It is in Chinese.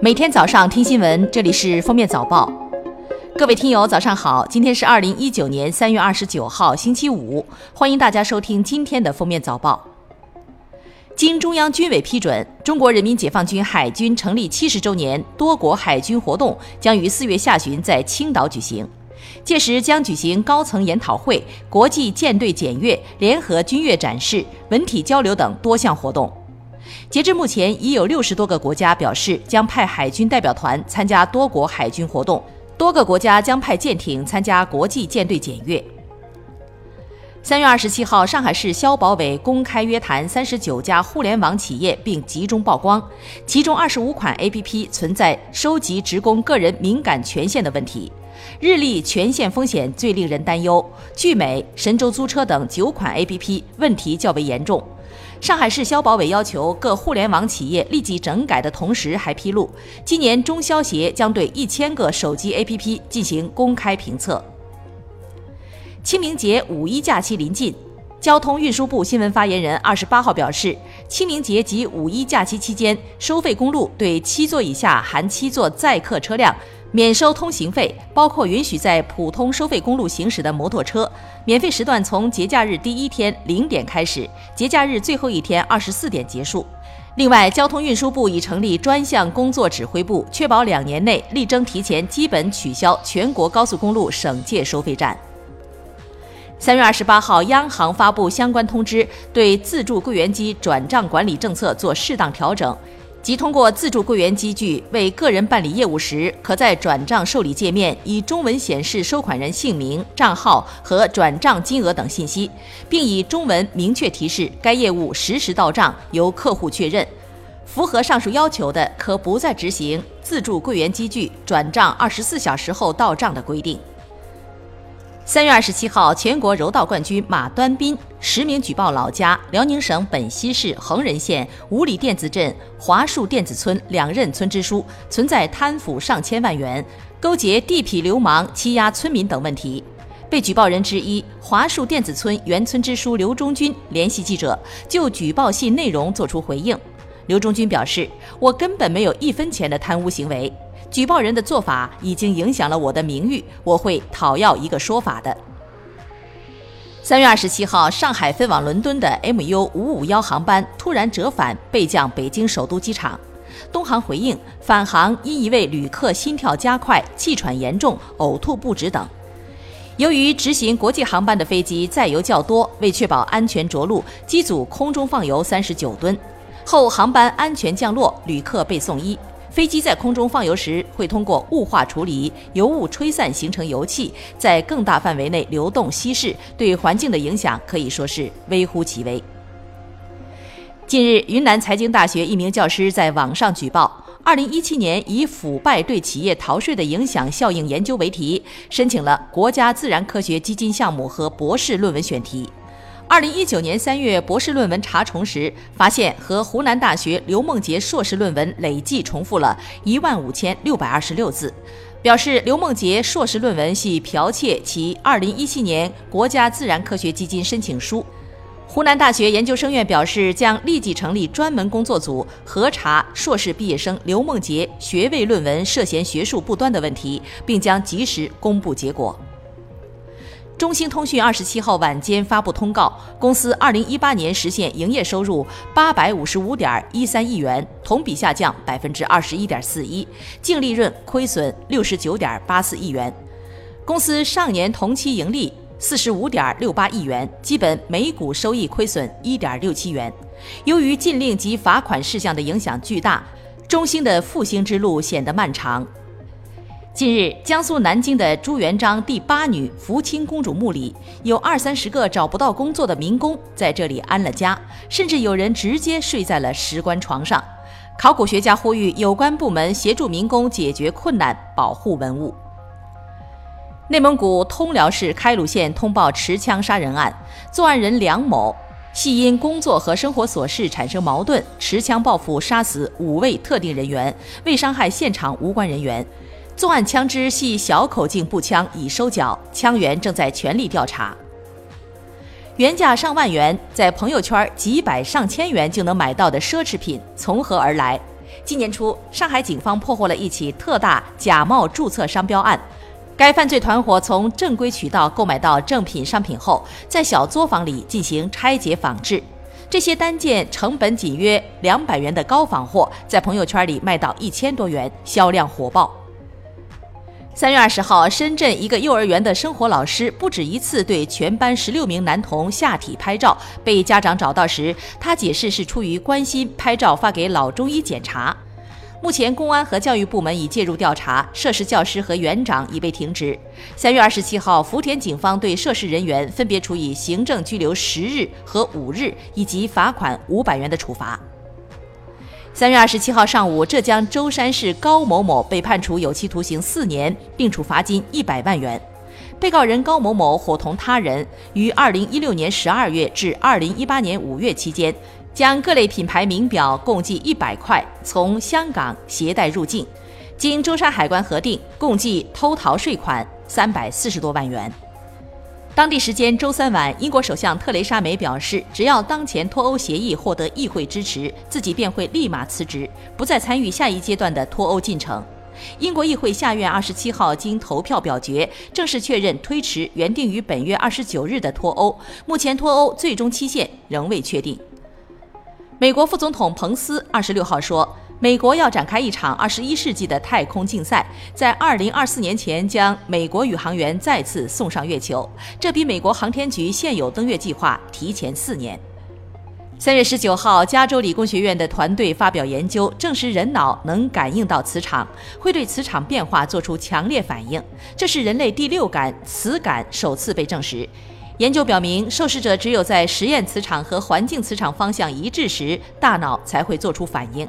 每天早上听新闻，这里是《封面早报》。各位听友，早上好！今天是二零一九年三月二十九号，星期五。欢迎大家收听今天的《封面早报》。经中央军委批准，中国人民解放军海军成立七十周年多国海军活动将于四月下旬在青岛举行。届时将举行高层研讨会、国际舰队检阅、联合军乐展示、文体交流等多项活动。截至目前，已有六十多个国家表示将派海军代表团参加多国海军活动，多个国家将派舰艇参加国际舰队检阅。三月二十七号，上海市消保委公开约谈三十九家互联网企业，并集中曝光，其中二十五款 APP 存在收集职工个人敏感权限的问题，日历权限风险最令人担忧，聚美、神州租车等九款 APP 问题较为严重。上海市消保委要求各互联网企业立即整改的同时，还披露，今年中消协将对一千个手机 APP 进行公开评测。清明节、五一假期临近，交通运输部新闻发言人二十八号表示，清明节及五一假期期间，收费公路对七座以下含七座载客车辆。免收通行费，包括允许在普通收费公路行驶的摩托车。免费时段从节假日第一天零点开始，节假日最后一天二十四点结束。另外，交通运输部已成立专项工作指挥部，确保两年内力争提前基本取消全国高速公路省界收费站。三月二十八号，央行发布相关通知，对自助柜员机转账管理政策做适当调整。即通过自助柜员机具为个人办理业务时，可在转账受理界面以中文显示收款人姓名、账号和转账金额等信息，并以中文明确提示该业务实时到账，由客户确认。符合上述要求的，可不再执行自助柜员机具转账二十四小时后到账的规定。三月二十七号，全国柔道冠军马端斌实名举报老家辽宁省本溪市恒仁县五里店子镇华树店子村两任村支书存在贪腐上千万元、勾结地痞流氓欺压村民等问题。被举报人之一华树店子村原村支书刘忠军联系记者，就举报信内容作出回应。刘忠军表示：“我根本没有一分钱的贪污行为。”举报人的做法已经影响了我的名誉，我会讨要一个说法的。三月二十七号，上海飞往伦敦的 MU 五五幺航班突然折返，备降北京首都机场。东航回应，返航因一位旅客心跳加快、气喘严重、呕吐不止等。由于执行国际航班的飞机载油较多，为确保安全着陆，机组空中放油三十九吨，后航班安全降落，旅客被送医。飞机在空中放油时，会通过雾化处理，油雾吹散形成油气，在更大范围内流动稀释，对环境的影响可以说是微乎其微。近日，云南财经大学一名教师在网上举报，二零一七年以“腐败对企业逃税的影响效应研究”为题，申请了国家自然科学基金项目和博士论文选题。二零一九年三月，博士论文查重时，发现和湖南大学刘梦洁硕士论文累计重复了一万五千六百二十六字，表示刘梦洁硕士论文系剽窃其二零一七年国家自然科学基金申请书。湖南大学研究生院表示，将立即成立专门工作组核查硕士毕业生刘梦洁学位论文涉嫌学术不端的问题，并将及时公布结果。中兴通讯二十七号晚间发布通告，公司二零一八年实现营业收入八百五十五点一三亿元，同比下降百分之二十一点四一，净利润亏损六十九点八四亿元。公司上年同期盈利四十五点六八亿元，基本每股收益亏损一点六七元。由于禁令及罚款事项的影响巨大，中兴的复兴之路显得漫长。近日，江苏南京的朱元璋第八女福清公主墓里，有二三十个找不到工作的民工在这里安了家，甚至有人直接睡在了石棺床上。考古学家呼吁有关部门协助民工解决困难，保护文物。内蒙古通辽市开鲁县通报持枪杀人案，作案人梁某系因工作和生活琐事产生矛盾，持枪报复，杀死五位特定人员，未伤害现场无关人员。作案枪支系小口径步枪，已收缴，枪源正在全力调查。原价上万元，在朋友圈几百上千元就能买到的奢侈品从何而来？今年初，上海警方破获了一起特大假冒注册商标案。该犯罪团伙从正规渠道购买到正品商品后，在小作坊里进行拆解仿制。这些单件成本仅约两百元的高仿货，在朋友圈里卖到一千多元，销量火爆。三月二十号，深圳一个幼儿园的生活老师不止一次对全班十六名男童下体拍照，被家长找到时，他解释是出于关心，拍照发给老中医检查。目前，公安和教育部门已介入调查，涉事教师和园长已被停职。三月二十七号，福田警方对涉事人员分别处以行政拘留十日和五日，以及罚款五百元的处罚。三月二十七号上午，浙江舟山市高某某被判处有期徒刑四年，并处罚金一百万元。被告人高某某伙同他人于二零一六年十二月至二零一八年五月期间。将各类品牌名表共计一百块从香港携带入境，经舟山海关核定，共计偷逃税款三百四十多万元。当地时间周三晚，英国首相特蕾莎梅表示，只要当前脱欧协议获得议会支持，自己便会立马辞职，不再参与下一阶段的脱欧进程。英国议会下院二十七号经投票表决，正式确认推迟原定于本月二十九日的脱欧。目前脱欧最终期限仍未确定。美国副总统彭斯二十六号说，美国要展开一场二十一世纪的太空竞赛，在二零二四年前将美国宇航员再次送上月球，这比美国航天局现有登月计划提前四年。三月十九号，加州理工学院的团队发表研究，证实人脑能感应到磁场，会对磁场变化做出强烈反应，这是人类第六感磁感首次被证实。研究表明，受试者只有在实验磁场和环境磁场方向一致时，大脑才会做出反应。